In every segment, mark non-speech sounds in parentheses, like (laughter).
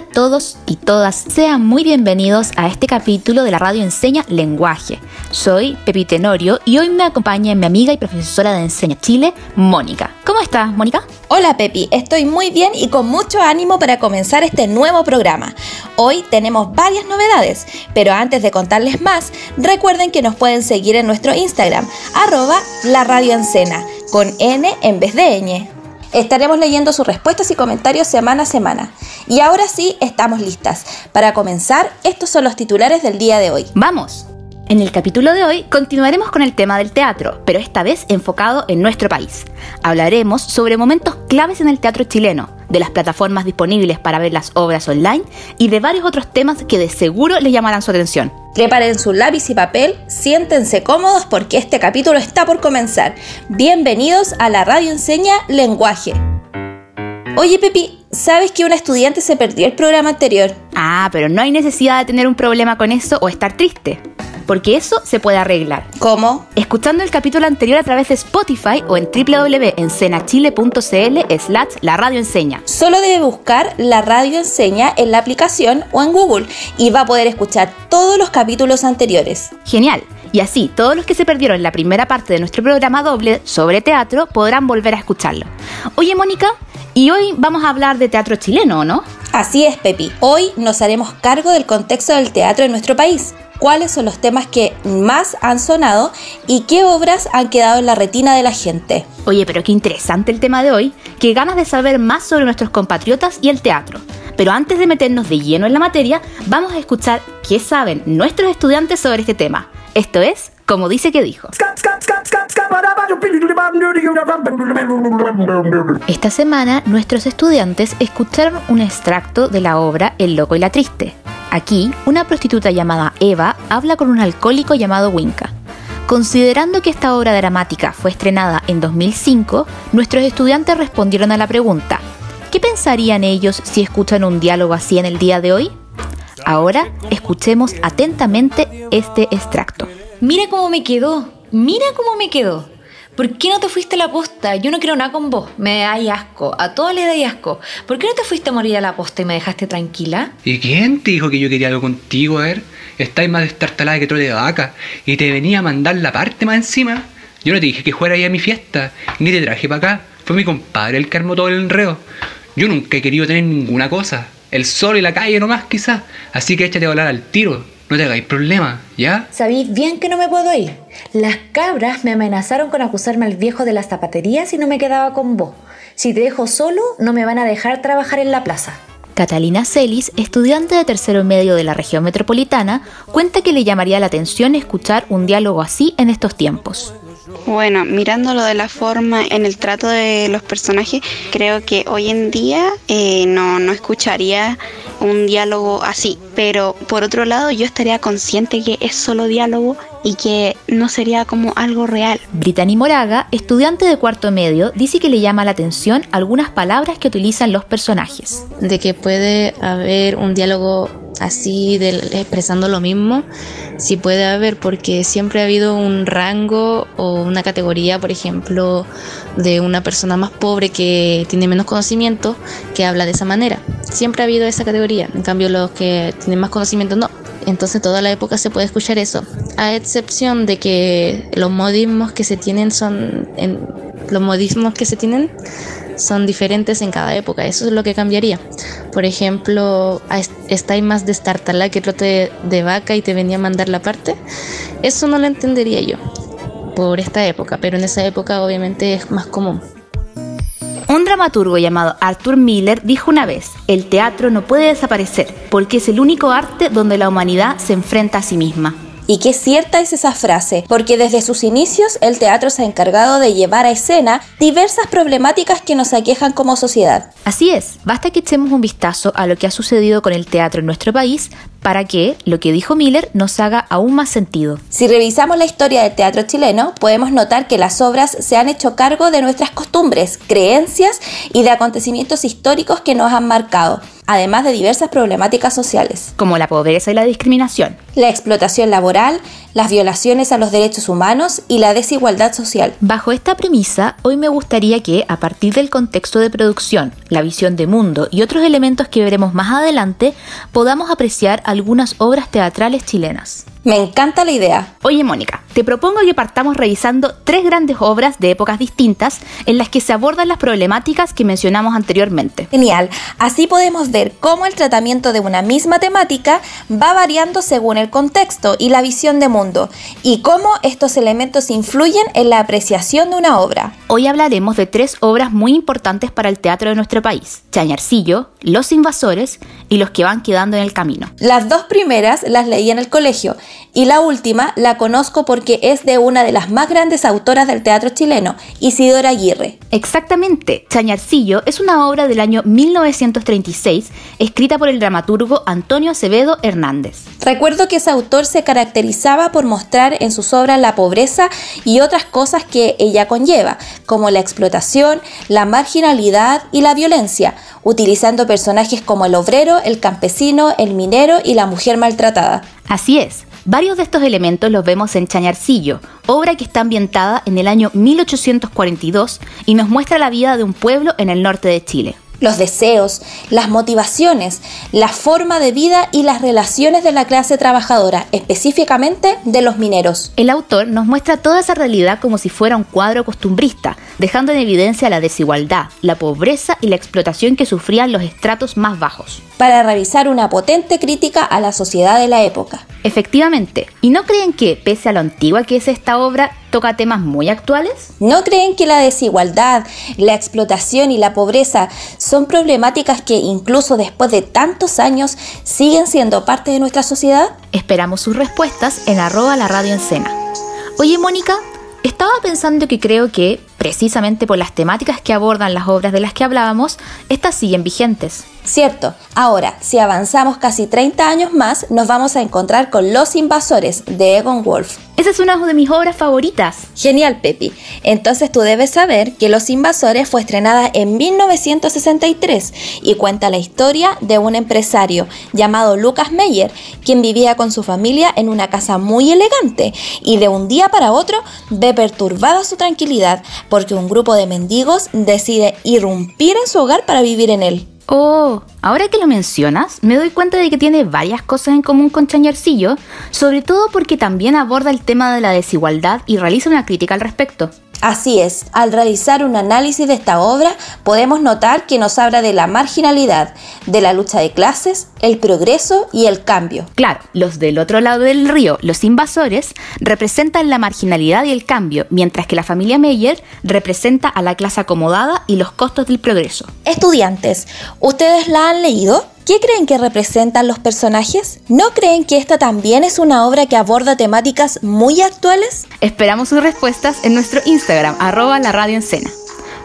Todos y todas, sean muy bienvenidos a este capítulo de la radio Enseña Lenguaje. Soy Pepi Tenorio y hoy me acompaña mi amiga y profesora de Enseña Chile, Mónica. ¿Cómo estás, Mónica? Hola Pepi, estoy muy bien y con mucho ánimo para comenzar este nuevo programa. Hoy tenemos varias novedades, pero antes de contarles más, recuerden que nos pueden seguir en nuestro Instagram, arroba la con N en vez de ñ. Estaremos leyendo sus respuestas y comentarios semana a semana. Y ahora sí, estamos listas. Para comenzar, estos son los titulares del día de hoy. ¡Vamos! En el capítulo de hoy continuaremos con el tema del teatro, pero esta vez enfocado en nuestro país. Hablaremos sobre momentos claves en el teatro chileno, de las plataformas disponibles para ver las obras online y de varios otros temas que de seguro les llamarán su atención. Preparen su lápiz y papel, siéntense cómodos porque este capítulo está por comenzar. Bienvenidos a la radio enseña lenguaje. Oye Pepi, ¿sabes que una estudiante se perdió el programa anterior? Ah, pero no hay necesidad de tener un problema con eso o estar triste porque eso se puede arreglar. ¿Cómo? Escuchando el capítulo anterior a través de Spotify o en www.encenachile.cl slash la radio enseña. Solo debe buscar la radio enseña en la aplicación o en Google y va a poder escuchar todos los capítulos anteriores. Genial. Y así, todos los que se perdieron la primera parte de nuestro programa doble sobre teatro podrán volver a escucharlo. Oye, Mónica, y hoy vamos a hablar de teatro chileno, ¿no? Así es, Pepi. Hoy nos haremos cargo del contexto del teatro en nuestro país cuáles son los temas que más han sonado y qué obras han quedado en la retina de la gente. Oye, pero qué interesante el tema de hoy, qué ganas de saber más sobre nuestros compatriotas y el teatro. Pero antes de meternos de lleno en la materia, vamos a escuchar qué saben nuestros estudiantes sobre este tema. Esto es, como dice que dijo. Esta semana, nuestros estudiantes escucharon un extracto de la obra El Loco y la Triste, Aquí, una prostituta llamada Eva habla con un alcohólico llamado Winca. Considerando que esta obra dramática fue estrenada en 2005, nuestros estudiantes respondieron a la pregunta, ¿qué pensarían ellos si escuchan un diálogo así en el día de hoy? Ahora escuchemos atentamente este extracto. Mira cómo me quedó, mira cómo me quedó. ¿Por qué no te fuiste a la posta? Yo no quiero nada con vos. Me da asco. A todos le da asco. ¿Por qué no te fuiste a morir a la posta y me dejaste tranquila? ¿Y quién te dijo que yo quería algo contigo? A ver, estáis más destartalada que trote de vaca. Y te venía a mandar la parte más encima. Yo no te dije que fuera ahí a mi fiesta. Ni te traje para acá. Fue mi compadre el que armó todo el enredo. Yo nunca he querido tener ninguna cosa. El sol y la calle nomás quizás. Así que échate a volar al tiro. No te hagáis problema, ¿ya? Sabéis bien que no me puedo ir. Las cabras me amenazaron con acusarme al viejo de las zapaterías si no me quedaba con vos. Si te dejo solo, no me van a dejar trabajar en la plaza. Catalina Celis, estudiante de tercero medio de la región metropolitana, cuenta que le llamaría la atención escuchar un diálogo así en estos tiempos. Bueno, mirándolo de la forma en el trato de los personajes, creo que hoy en día eh, no, no escucharía un diálogo así, pero por otro lado yo estaría consciente que es solo diálogo y que no sería como algo real. Brittany Moraga, estudiante de cuarto medio, dice que le llama la atención algunas palabras que utilizan los personajes. De que puede haber un diálogo así expresando lo mismo, sí puede haber porque siempre ha habido un rango o una categoría, por ejemplo, de una persona más pobre que tiene menos conocimiento que habla de esa manera. Siempre ha habido esa categoría, en cambio los que tienen más conocimiento no. Entonces toda la época se puede escuchar eso, a excepción de que los modismos que se tienen son los modismos que se tienen son diferentes en cada época. Eso es lo que cambiaría. Por ejemplo, estáis más destartalá que trote de vaca y te venía a mandar la parte. Eso no lo entendería yo por esta época, pero en esa época obviamente es más común. Un dramaturgo llamado Arthur Miller dijo una vez, el teatro no puede desaparecer porque es el único arte donde la humanidad se enfrenta a sí misma. Y qué cierta es esa frase, porque desde sus inicios el teatro se ha encargado de llevar a escena diversas problemáticas que nos aquejan como sociedad. Así es, basta que echemos un vistazo a lo que ha sucedido con el teatro en nuestro país para que lo que dijo Miller nos haga aún más sentido. Si revisamos la historia del teatro chileno, podemos notar que las obras se han hecho cargo de nuestras costumbres, creencias y de acontecimientos históricos que nos han marcado además de diversas problemáticas sociales. Como la pobreza y la discriminación. La explotación laboral, las violaciones a los derechos humanos y la desigualdad social. Bajo esta premisa, hoy me gustaría que, a partir del contexto de producción, la visión de mundo y otros elementos que veremos más adelante, podamos apreciar algunas obras teatrales chilenas. Me encanta la idea. Oye, Mónica, te propongo que partamos revisando tres grandes obras de épocas distintas en las que se abordan las problemáticas que mencionamos anteriormente. Genial. Así podemos ver cómo el tratamiento de una misma temática va variando según el contexto y la visión de mundo, y cómo estos elementos influyen en la apreciación de una obra. Hoy hablaremos de tres obras muy importantes para el teatro de nuestro país: Chañarcillo, Los Invasores y Los que van quedando en el camino. Las dos primeras las leí en el colegio y la última la conozco porque es de una de las más grandes autoras del teatro chileno, Isidora Aguirre. Exactamente, Chañarcillo es una obra del año 1936 escrita por el dramaturgo Antonio Acevedo Hernández. Recuerdo que ese autor se caracterizaba por mostrar en sus obras la pobreza y otras cosas que ella conlleva, como la explotación, la marginalidad y la violencia, utilizando personajes como el obrero, el campesino, el minero y la mujer maltratada. Así es, Varios de estos elementos los vemos en Chañarcillo, obra que está ambientada en el año 1842 y nos muestra la vida de un pueblo en el norte de Chile los deseos, las motivaciones, la forma de vida y las relaciones de la clase trabajadora, específicamente de los mineros. El autor nos muestra toda esa realidad como si fuera un cuadro costumbrista, dejando en evidencia la desigualdad, la pobreza y la explotación que sufrían los estratos más bajos. Para realizar una potente crítica a la sociedad de la época. Efectivamente, ¿y no creen que, pese a lo antigua que es esta obra, toca temas muy actuales? ¿No creen que la desigualdad, la explotación y la pobreza son problemáticas que incluso después de tantos años siguen siendo parte de nuestra sociedad? Esperamos sus respuestas en arroba la radio en cena. Oye Mónica, estaba pensando que creo que, precisamente por las temáticas que abordan las obras de las que hablábamos, estas siguen vigentes. Cierto. Ahora, si avanzamos casi 30 años más, nos vamos a encontrar con Los Invasores de Egon Wolf. Esa es una de mis obras favoritas. Genial, Pepi. Entonces tú debes saber que Los Invasores fue estrenada en 1963 y cuenta la historia de un empresario llamado Lucas Meyer, quien vivía con su familia en una casa muy elegante y de un día para otro ve perturbada su tranquilidad porque un grupo de mendigos decide irrumpir en su hogar para vivir en él. Oh, ahora que lo mencionas, me doy cuenta de que tiene varias cosas en común con Chañarcillo, sobre todo porque también aborda el tema de la desigualdad y realiza una crítica al respecto. Así es, al realizar un análisis de esta obra podemos notar que nos habla de la marginalidad, de la lucha de clases, el progreso y el cambio. Claro, los del otro lado del río, los invasores, representan la marginalidad y el cambio, mientras que la familia Meyer representa a la clase acomodada y los costos del progreso. Estudiantes, ¿ustedes la han leído? ¿Qué creen que representan los personajes? ¿No creen que esta también es una obra que aborda temáticas muy actuales? Esperamos sus respuestas en nuestro Instagram, arroba la radio en.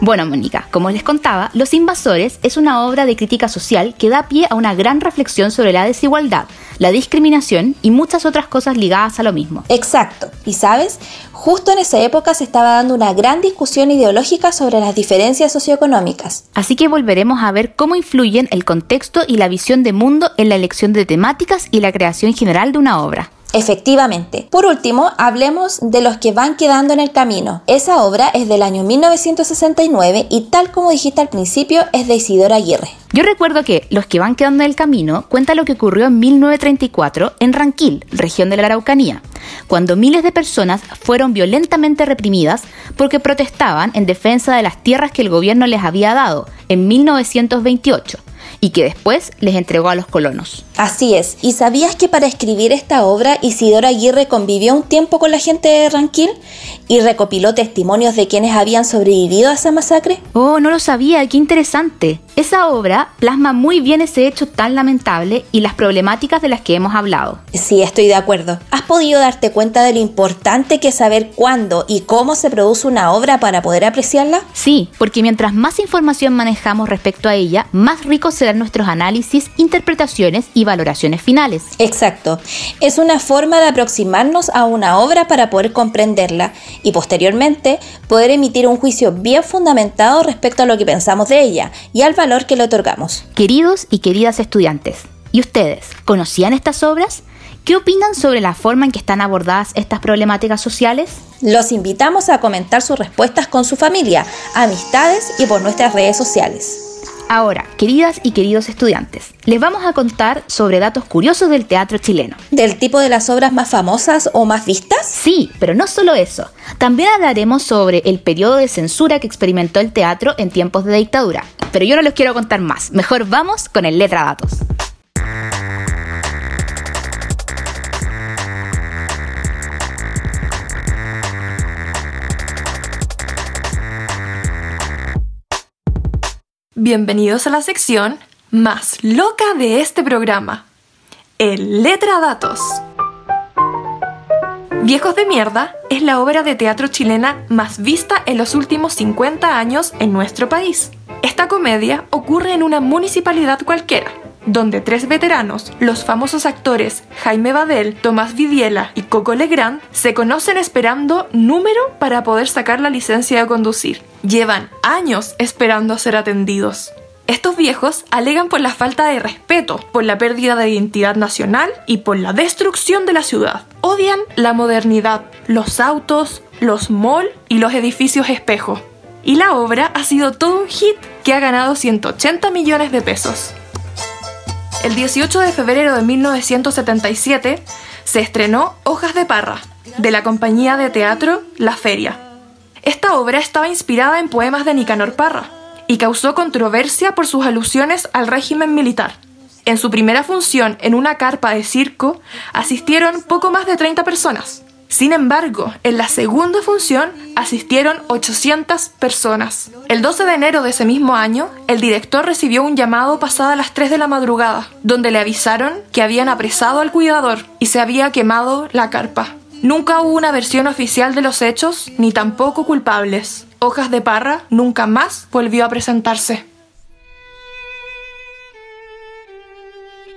Bueno, Mónica, como les contaba, Los Invasores es una obra de crítica social que da pie a una gran reflexión sobre la desigualdad, la discriminación y muchas otras cosas ligadas a lo mismo. Exacto. Y sabes, justo en esa época se estaba dando una gran discusión ideológica sobre las diferencias socioeconómicas. Así que volveremos a ver cómo influyen el contexto y la visión de mundo en la elección de temáticas y la creación general de una obra. Efectivamente. Por último, hablemos de los que van quedando en el camino. Esa obra es del año 1969 y tal como dijiste al principio es de Isidora Aguirre. Yo recuerdo que Los que van quedando en el camino cuenta lo que ocurrió en 1934 en Ranquil, región de la Araucanía, cuando miles de personas fueron violentamente reprimidas porque protestaban en defensa de las tierras que el gobierno les había dado en 1928 y que después les entregó a los colonos. Así es. ¿Y sabías que para escribir esta obra Isidoro Aguirre convivió un tiempo con la gente de Ranquil y recopiló testimonios de quienes habían sobrevivido a esa masacre? Oh, no lo sabía, qué interesante. Esa obra plasma muy bien ese hecho tan lamentable y las problemáticas de las que hemos hablado. Sí, estoy de acuerdo. ¿Has podido darte cuenta de lo importante que es saber cuándo y cómo se produce una obra para poder apreciarla? Sí, porque mientras más información manejamos respecto a ella, más ricos nuestros análisis, interpretaciones y valoraciones finales. Exacto. Es una forma de aproximarnos a una obra para poder comprenderla y posteriormente poder emitir un juicio bien fundamentado respecto a lo que pensamos de ella y al valor que le otorgamos. Queridos y queridas estudiantes, ¿y ustedes conocían estas obras? ¿Qué opinan sobre la forma en que están abordadas estas problemáticas sociales? Los invitamos a comentar sus respuestas con su familia, amistades y por nuestras redes sociales. Ahora, queridas y queridos estudiantes, les vamos a contar sobre datos curiosos del teatro chileno. ¿Del tipo de las obras más famosas o más vistas? Sí, pero no solo eso. También hablaremos sobre el periodo de censura que experimentó el teatro en tiempos de dictadura. Pero yo no les quiero contar más. Mejor vamos con el letra datos. Bienvenidos a la sección más loca de este programa, el Letra Datos. Viejos de Mierda es la obra de teatro chilena más vista en los últimos 50 años en nuestro país. Esta comedia ocurre en una municipalidad cualquiera, donde tres veteranos, los famosos actores Jaime Badel, Tomás Vidiela y Coco Legrand, se conocen esperando número para poder sacar la licencia de conducir. Llevan años esperando ser atendidos. Estos viejos alegan por la falta de respeto, por la pérdida de identidad nacional y por la destrucción de la ciudad. Odian la modernidad, los autos, los malls y los edificios espejo. Y la obra ha sido todo un hit que ha ganado 180 millones de pesos. El 18 de febrero de 1977 se estrenó Hojas de Parra, de la compañía de teatro La Feria. Esta obra estaba inspirada en poemas de Nicanor Parra y causó controversia por sus alusiones al régimen militar. En su primera función en una carpa de circo asistieron poco más de 30 personas. Sin embargo, en la segunda función asistieron 800 personas. El 12 de enero de ese mismo año, el director recibió un llamado pasada las 3 de la madrugada, donde le avisaron que habían apresado al cuidador y se había quemado la carpa. Nunca hubo una versión oficial de los hechos, ni tampoco culpables. Hojas de Parra nunca más volvió a presentarse.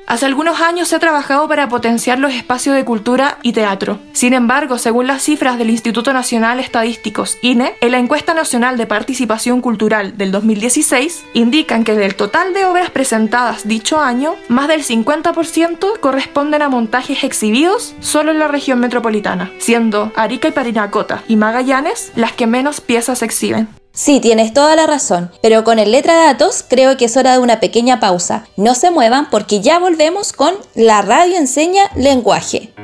Hace algunos años se ha trabajado para potenciar los espacios de cultura y teatro. Sin embargo, según las cifras del Instituto Nacional Estadísticos, INE, en la encuesta nacional de participación cultural del 2016, indican que del total de obras presentadas dicho año, más del 50% corresponden a montajes exhibidos solo en la región metropolitana, siendo Arica y Parinacota y Magallanes las que menos piezas exhiben. Sí, tienes toda la razón, pero con el letra datos creo que es hora de una pequeña pausa. No se muevan porque ya volvemos con La radio enseña lenguaje.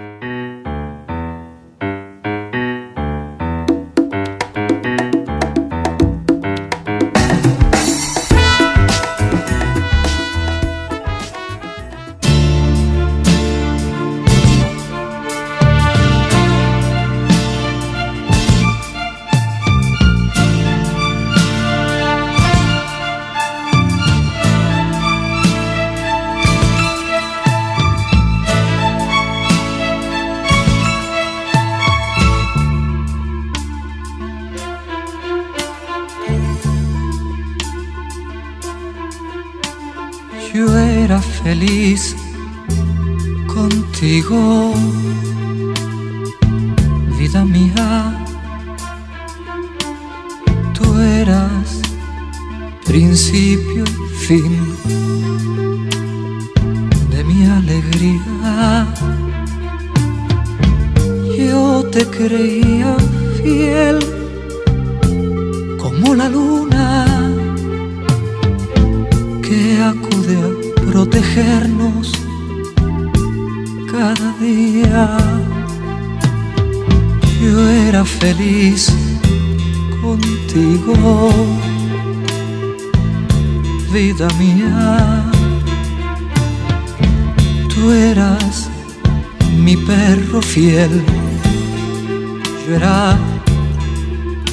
Yo era feliz contigo, vida mía. Tú eras principio y fin de mi alegría. Yo te creía fiel como la luna que acude a protegernos cada día. Yo era feliz contigo, vida mía. Tú eras mi perro fiel, yo era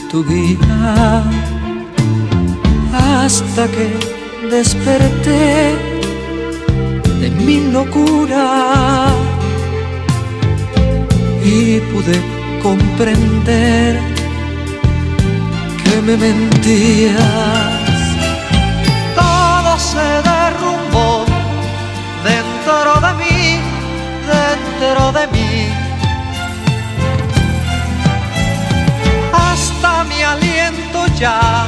tu guía, hasta que desperté de mi locura y pude comprender que me mentías. Todo se derrumbó dentro de mí, dentro de mí. Hasta mi aliento ya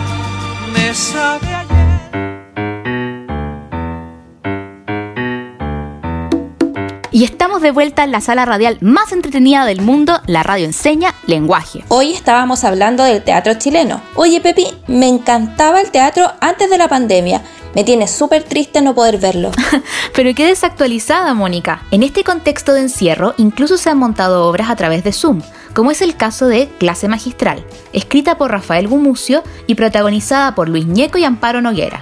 me sabe estamos de vuelta en la sala radial más entretenida del mundo, la radio enseña lenguaje. Hoy estábamos hablando del teatro chileno. Oye Pepi, me encantaba el teatro antes de la pandemia. Me tiene súper triste no poder verlo. (laughs) Pero qué desactualizada, Mónica. En este contexto de encierro, incluso se han montado obras a través de Zoom, como es el caso de Clase Magistral, escrita por Rafael Gumucio y protagonizada por Luis Ñeco y Amparo Noguera.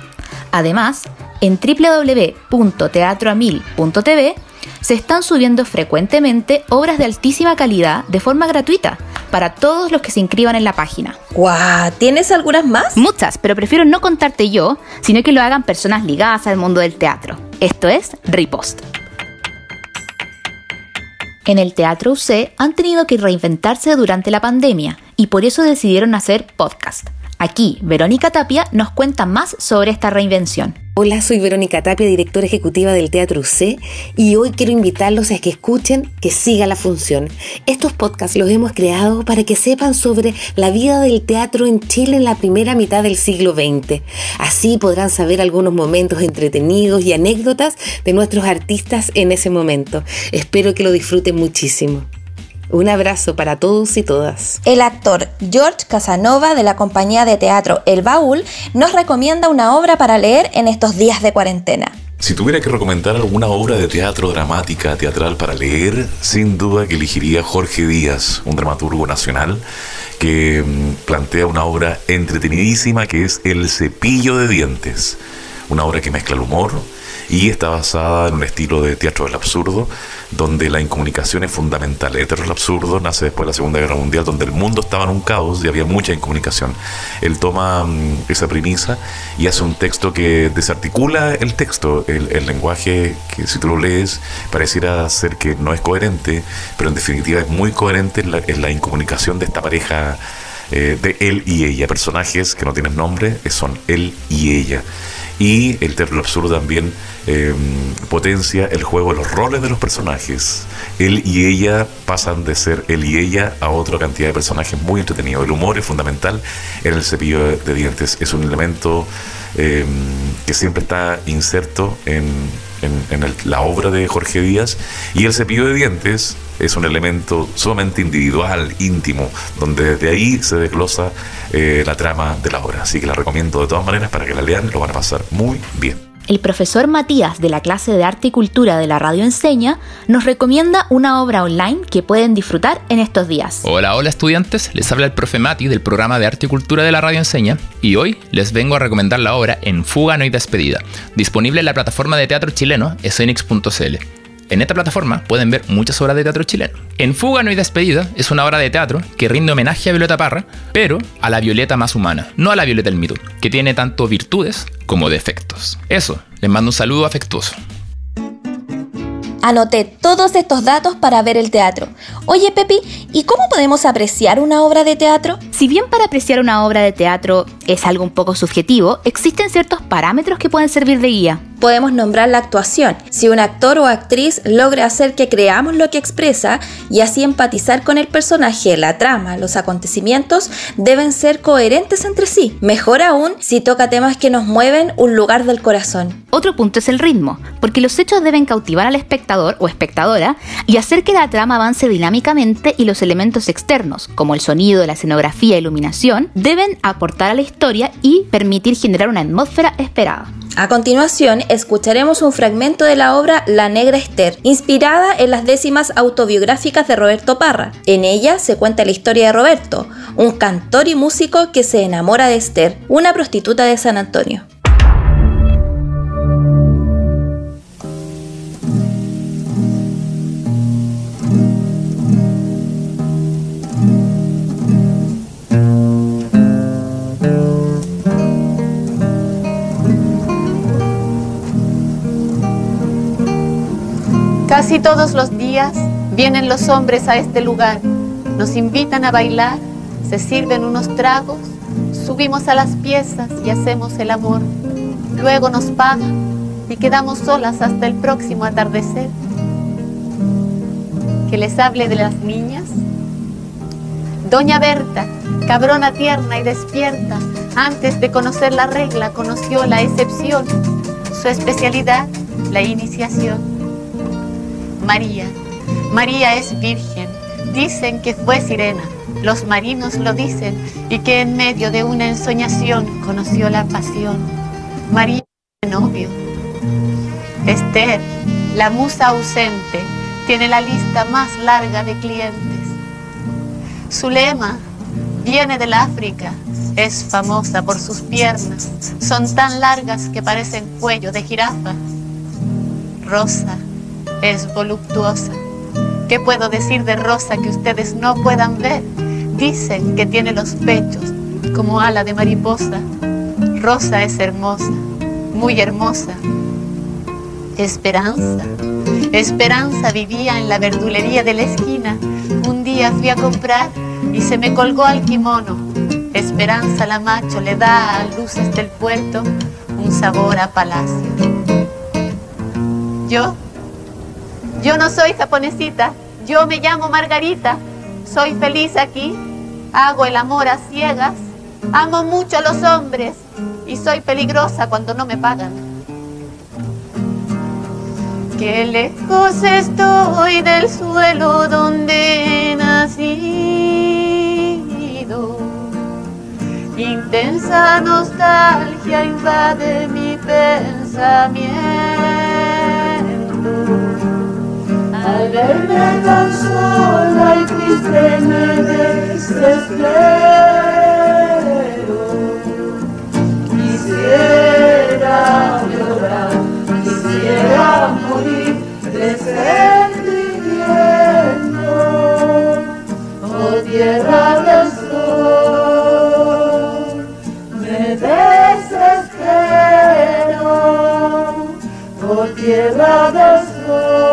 Además, en www.teatroamil.tv se están subiendo frecuentemente obras de altísima calidad de forma gratuita para todos los que se inscriban en la página. ¡Guau! ¿Tienes algunas más? Muchas, pero prefiero no contarte yo, sino que lo hagan personas ligadas al mundo del teatro. Esto es Ripost. En el Teatro UC han tenido que reinventarse durante la pandemia y por eso decidieron hacer podcast. Aquí, Verónica Tapia nos cuenta más sobre esta reinvención. Hola, soy Verónica Tapia, directora ejecutiva del Teatro UC y hoy quiero invitarlos a que escuchen que siga la función. Estos podcasts los hemos creado para que sepan sobre la vida del teatro en Chile en la primera mitad del siglo XX. Así podrán saber algunos momentos entretenidos y anécdotas de nuestros artistas en ese momento. Espero que lo disfruten muchísimo. Un abrazo para todos y todas. El actor George Casanova de la compañía de teatro El Baúl nos recomienda una obra para leer en estos días de cuarentena. Si tuviera que recomendar alguna obra de teatro dramática, teatral para leer, sin duda que elegiría Jorge Díaz, un dramaturgo nacional que mm, plantea una obra entretenidísima que es El cepillo de dientes, una obra que mezcla el humor, y está basada en un estilo de teatro del absurdo, donde la incomunicación es fundamental. El teatro del absurdo nace después de la Segunda Guerra Mundial, donde el mundo estaba en un caos y había mucha incomunicación. Él toma mm, esa premisa y hace un texto que desarticula el texto, el, lenguaje que si tú lo lees pareciera ser que no es coherente, pero en definitiva es muy coherente en la, incomunicación de esta pareja eh, de él y ella, personajes que no tienen nombre, son él y ella. Y el del absurdo también eh, potencia el juego los roles de los personajes. Él y ella pasan de ser él y ella a otra cantidad de personajes muy entretenidos. El humor es fundamental en el cepillo de dientes. Es un elemento eh, que siempre está inserto en, en, la obra de Jorge Díaz. Y el cepillo de dientes es un elemento sumamente individual, íntimo, donde desde ahí se desglosa eh, la trama de la obra. Así que la recomiendo de todas maneras para que la lean, lo van a pasar muy bien. El profesor Matías de la clase de Arte y Cultura de la Radio Enseña nos recomienda una obra online que pueden disfrutar en estos días. Hola, hola estudiantes, les habla el profe Mati del programa de Arte y Cultura de la Radio Enseña y hoy les vengo a recomendar la obra En Fuga No hay Despedida, disponible en la plataforma de teatro chileno escenix.cl. En esta plataforma pueden ver muchas obras de teatro chileno. En Fuga No hay Despedida es una obra de teatro que rinde homenaje a Violeta Parra, pero a la Violeta más humana, no a la Violeta del mito, que tiene tanto virtudes como defectos. Eso, les mando un saludo afectuoso. Anoté todos estos datos para ver el teatro. Oye Pepi, ¿y cómo podemos apreciar una obra de teatro? Si bien para apreciar una obra de teatro es algo un poco subjetivo, existen ciertos parámetros que pueden servir de guía. Podemos nombrar la actuación. Si un actor o actriz logra hacer que creamos lo que expresa y así empatizar con el personaje, la trama, los acontecimientos, deben ser coherentes entre sí. Mejor aún si toca temas que nos mueven un lugar del corazón. Otro punto es el ritmo, porque los hechos deben cautivar al espectador o espectadora y hacer que la trama avance dinámicamente y los elementos externos, como el sonido, la escenografía iluminación, deben aportar a la historia y permitir generar una atmósfera esperada. A continuación, escucharemos un fragmento de la obra La Negra Esther, inspirada en las décimas autobiográficas de Roberto Parra. En ella se cuenta la historia de Roberto, un cantor y músico que se enamora de Esther, una prostituta de San Antonio. Casi todos los días vienen los hombres a este lugar, nos invitan a bailar, se sirven unos tragos, subimos a las piezas y hacemos el amor. Luego nos pagan y quedamos solas hasta el próximo atardecer. Que les hable de las niñas. Doña Berta, cabrona tierna y despierta, antes de conocer la regla conoció la excepción, su especialidad, la iniciación. María, María es virgen, dicen que fue sirena, los marinos lo dicen, y que en medio de una ensoñación conoció la pasión. María novio. Esther, la musa ausente, tiene la lista más larga de clientes. Su lema viene del África, es famosa por sus piernas, son tan largas que parecen cuello de jirafa. Rosa es voluptuosa. ¿Qué puedo decir de Rosa que ustedes no puedan ver? Dicen que tiene los pechos como ala de mariposa. Rosa es hermosa, muy hermosa. Esperanza. Esperanza vivía en la verdulería de la esquina. Un día fui a comprar y se me colgó al kimono. Esperanza la macho le da a luces del puerto un sabor a palacio. Yo, yo no soy japonesita, yo me llamo Margarita, soy feliz aquí, hago el amor a ciegas, amo mucho a los hombres y soy peligrosa cuando no me pagan. Qué lejos estoy del suelo donde he nacido. Intensa nostalgia invade mi pensamiento. Al verme tan sola y triste me desespero. Quisiera llorar, quisiera morir de. Oh tierra del sol, me desespero. Oh tierra del sol,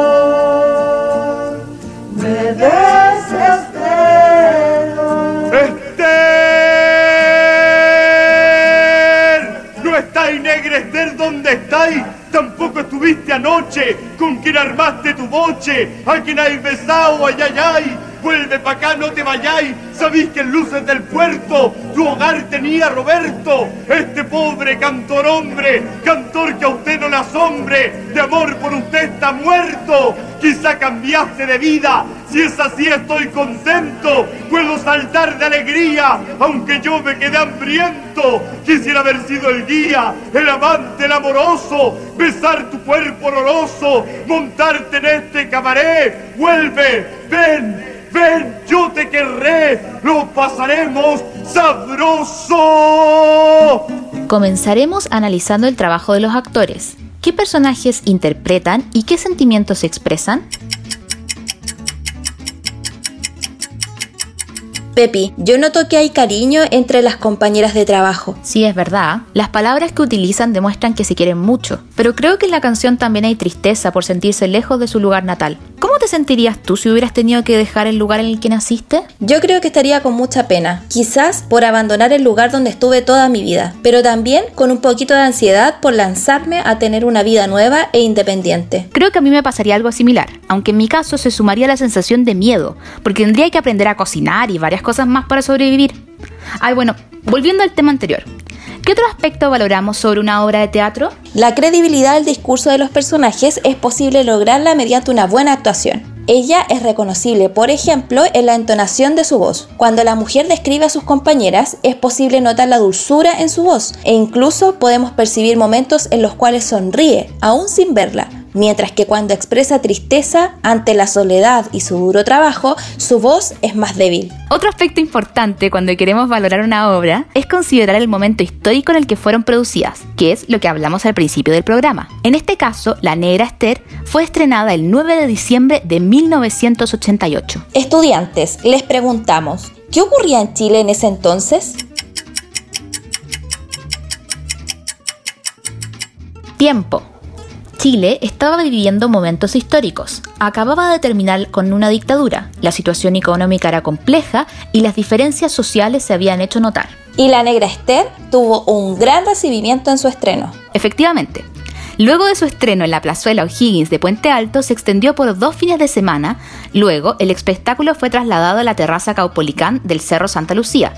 donde estáis? Tampoco estuviste anoche con quien armaste tu boche, a quien hay besado, ay, ay. Vuelve pa' acá, no te vayáis. Sabéis que en luces del puerto tu hogar tenía Roberto, este pobre cantor hombre, cantor que a usted no le asombre, de amor por usted está muerto. Quizá cambiaste de vida, si es así estoy contento, puedo saltar de alegría, aunque yo me quedé hambriento. Quisiera haber sido el guía, el amante, el amoroso, besar tu cuerpo oloroso, montarte en este cabaret. Vuelve, ven, ven, yo te querré, lo pasaremos sabroso. Comenzaremos analizando el trabajo de los actores. ¿Qué personajes interpretan y qué sentimientos expresan? Pepi, yo noto que hay cariño entre las compañeras de trabajo. Sí, es verdad. Las palabras que utilizan demuestran que se quieren mucho. Pero creo que en la canción también hay tristeza por sentirse lejos de su lugar natal. ¿Cómo te sentirías tú si hubieras tenido que dejar el lugar en el que naciste? Yo creo que estaría con mucha pena, quizás por abandonar el lugar donde estuve toda mi vida, pero también con un poquito de ansiedad por lanzarme a tener una vida nueva e independiente. Creo que a mí me pasaría algo similar, aunque en mi caso se sumaría la sensación de miedo, porque tendría que aprender a cocinar y varias cosas más para sobrevivir. Ay, bueno, volviendo al tema anterior. ¿Qué otro aspecto valoramos sobre una obra de teatro? La credibilidad del discurso de los personajes es posible lograrla mediante una buena actuación. Ella es reconocible, por ejemplo, en la entonación de su voz. Cuando la mujer describe a sus compañeras, es posible notar la dulzura en su voz e incluso podemos percibir momentos en los cuales sonríe, aún sin verla. Mientras que cuando expresa tristeza ante la soledad y su duro trabajo, su voz es más débil. Otro aspecto importante cuando queremos valorar una obra es considerar el momento histórico en el que fueron producidas, que es lo que hablamos al principio del programa. En este caso, La Negra Esther fue estrenada el 9 de diciembre de 1988. Estudiantes, les preguntamos, ¿qué ocurría en Chile en ese entonces? Tiempo. Chile estaba viviendo momentos históricos. Acababa de terminar con una dictadura, la situación económica era compleja y las diferencias sociales se habían hecho notar. Y la negra Esther tuvo un gran recibimiento en su estreno. Efectivamente. Luego de su estreno en la plazuela O'Higgins de Puente Alto, se extendió por dos fines de semana. Luego, el espectáculo fue trasladado a la terraza Caupolicán del Cerro Santa Lucía,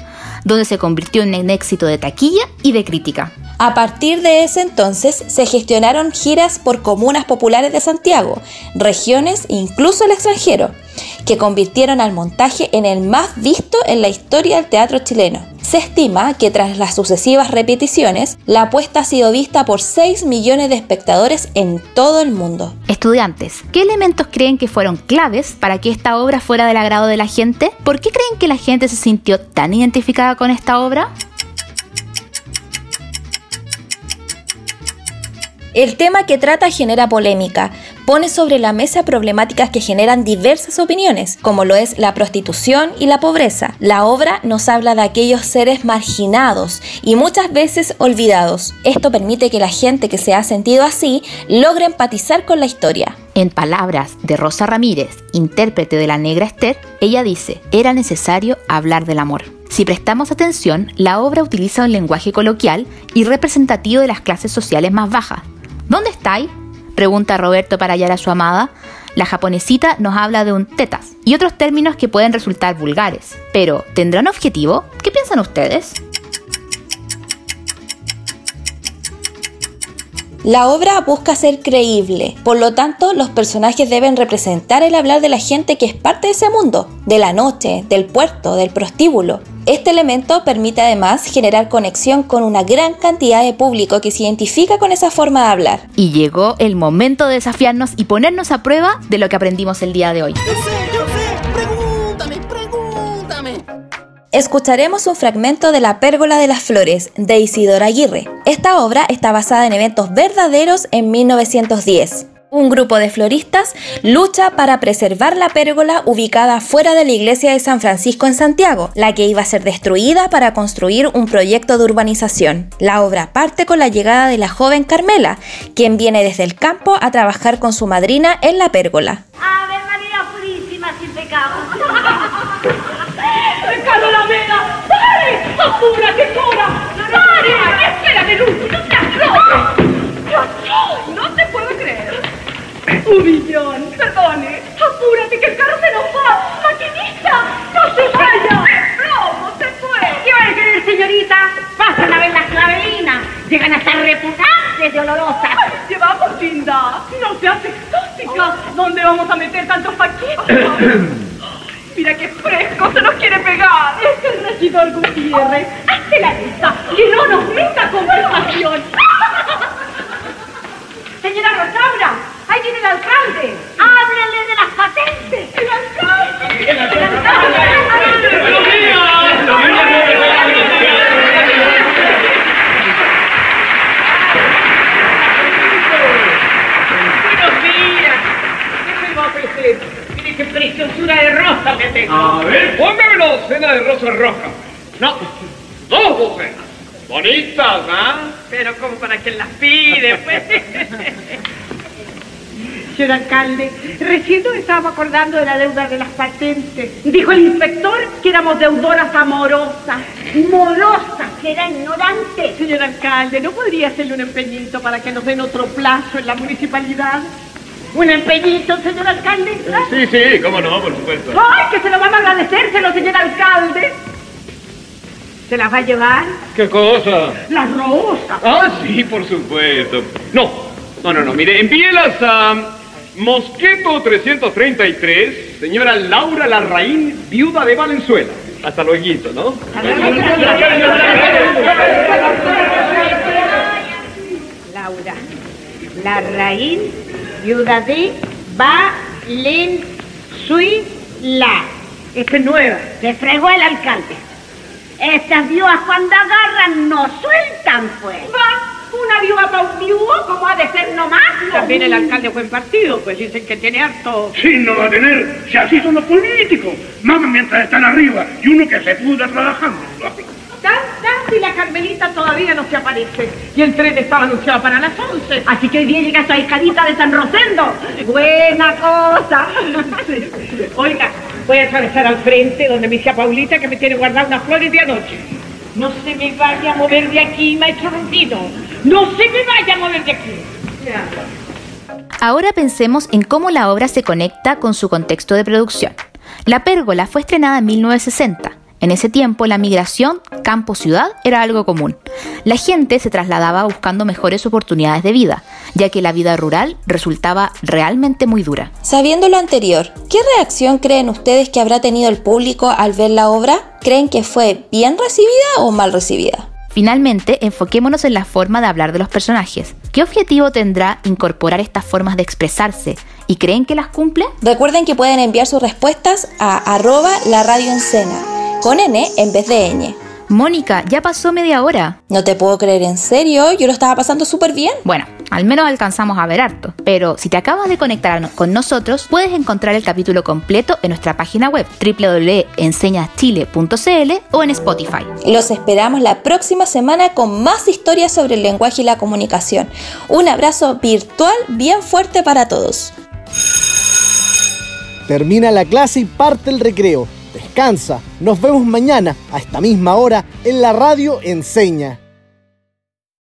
donde se convirtió en un éxito de taquilla y de crítica. A partir de ese entonces se gestionaron giras por comunas populares de Santiago, regiones e incluso el extranjero, que convirtieron al montaje en el más visto en la historia del teatro chileno. Se estima que tras las sucesivas repeticiones, la apuesta ha sido vista por 6 millones de espectadores en todo el mundo. Estudiantes, ¿qué elementos creen que fueron claves para que esta obra fuera del agrado de la gente? ¿Por qué creen que la gente se sintió tan identificada con esta obra? El tema que trata genera polémica, pone sobre la mesa problemáticas que generan diversas opiniones, como lo es la prostitución y la pobreza. La obra nos habla de aquellos seres marginados y muchas veces olvidados. Esto permite que la gente que se ha sentido así logre empatizar con la historia. En palabras de Rosa Ramírez, intérprete de la negra Esther, ella dice, era necesario hablar del amor. Si prestamos atención, la obra utiliza un lenguaje coloquial y representativo de las clases sociales más bajas, ¿Dónde estáis? Pregunta Roberto para hallar a su amada. La japonesita nos habla de un tetas y otros términos que pueden resultar vulgares. Pero, ¿tendrá un objetivo? ¿Qué piensan ustedes? La obra busca ser creíble, por lo tanto los personajes deben representar el hablar de la gente que es parte de ese mundo, de la noche, del puerto, del prostíbulo. Este elemento permite además generar conexión con una gran cantidad de público que se identifica con esa forma de hablar. Y llegó el momento de desafiarnos y ponernos a prueba de lo que aprendimos el día de hoy. Escucharemos un fragmento de La Pérgola de las Flores de Isidora Aguirre. Esta obra está basada en eventos verdaderos en 1910. Un grupo de floristas lucha para preservar la pérgola ubicada fuera de la iglesia de San Francisco en Santiago, la que iba a ser destruida para construir un proyecto de urbanización. La obra parte con la llegada de la joven Carmela, quien viene desde el campo a trabajar con su madrina en la pérgola. Ave María Purísima sin pecado. (laughs) ¡Ricardo la vela! ¡Pare! ¡Apúrate, Cora! ¡Pare! ¡Espérate, Lucy! ¡No seas loca! ¡No te puedo creer! ¡Humillón! Perdone. ¡Apúrate que el carro se nos va! ¡Maquinista! ¡No se vaya! ¡Plomo! ¡Se fue! ¿Qué va a querer, señorita? Pasen a ver las clavelinas. Llegan a estar reputantes de olorosas. ¡Llevamos, Linda! ¡No seas exótica! ¿Dónde vamos a meter tantos paquetes? (coughs) Mira qué fresco, se nos quiere pegar. Es el regidor Gutiérrez. Hazte la lista y no nos meta conversación. Señora Rosaura, ahí viene el alcalde. Háblenle de las patentes. El alcalde. El alcalde. ¡Buenos Buenos días. ¿Qué se va a ofrecer? Qué preciosura de rosa me tengo. A ver, póngame una docena de rosas rojas. No, dos docenas. Bonitas, ¿ah? Pero como para que las pide, pues. (laughs) Señor alcalde, recién nos estábamos acordando de la deuda de las patentes. Dijo el inspector que éramos deudoras amorosas. Morosas, que era ignorante. Señor alcalde, ¿no podría hacerle un empeñito para que nos den otro plazo en la municipalidad? ¿Un empeñito, señor alcalde? Sí, sí, cómo no, por supuesto. ¡Ay, que se lo van a agradecérselo, señor alcalde! ¿Se las va a llevar? ¿Qué cosa? Las rosas. Ah, sí, por supuesto. No, no, no, no, mire, envíelas a Mosqueto 333, señora Laura Larraín, viuda de Valenzuela. Hasta luego, ¿no? Laura, Larraín, viuda de Valenzuela. Esta es nueva. Se fregó el alcalde. Estas viudas cuando agarran no sueltan, pues. Va, una viuda para un viudo, como ha de ser nomás. También el alcalde fue en partido, pues dicen que tiene harto. Sí, no va a tener, si así son los políticos. Maman mientras están arriba y uno que se pudra trabajando. Y la Carmelita todavía no se aparece. Y el tren estaba anunciado para las 11. Así que hoy día llega esa escalita de San Rosendo. Buena cosa. (laughs) Oiga, voy a atravesar al frente donde me decía Paulita que me tiene guardar unas flores de anoche. No se me vaya a mover de aquí, maestro Rufino. No se me vaya a mover de aquí. Ahora pensemos en cómo la obra se conecta con su contexto de producción. La Pérgola fue estrenada en 1960. En ese tiempo la migración campo-ciudad era algo común. La gente se trasladaba buscando mejores oportunidades de vida, ya que la vida rural resultaba realmente muy dura. Sabiendo lo anterior, ¿qué reacción creen ustedes que habrá tenido el público al ver la obra? ¿Creen que fue bien recibida o mal recibida? Finalmente, enfoquémonos en la forma de hablar de los personajes. ¿Qué objetivo tendrá incorporar estas formas de expresarse? ¿Y creen que las cumple? Recuerden que pueden enviar sus respuestas a arroba la radio con N en vez de ñ. Mónica, ya pasó media hora. No te puedo creer, ¿en serio? Yo lo estaba pasando súper bien. Bueno, al menos alcanzamos a ver harto. Pero si te acabas de conectar con nosotros, puedes encontrar el capítulo completo en nuestra página web www.enseñaschile.cl o en Spotify. Los esperamos la próxima semana con más historias sobre el lenguaje y la comunicación. Un abrazo virtual bien fuerte para todos. Termina la clase y parte el recreo Nos vemos mañana a esta misma hora en la radio Enseña.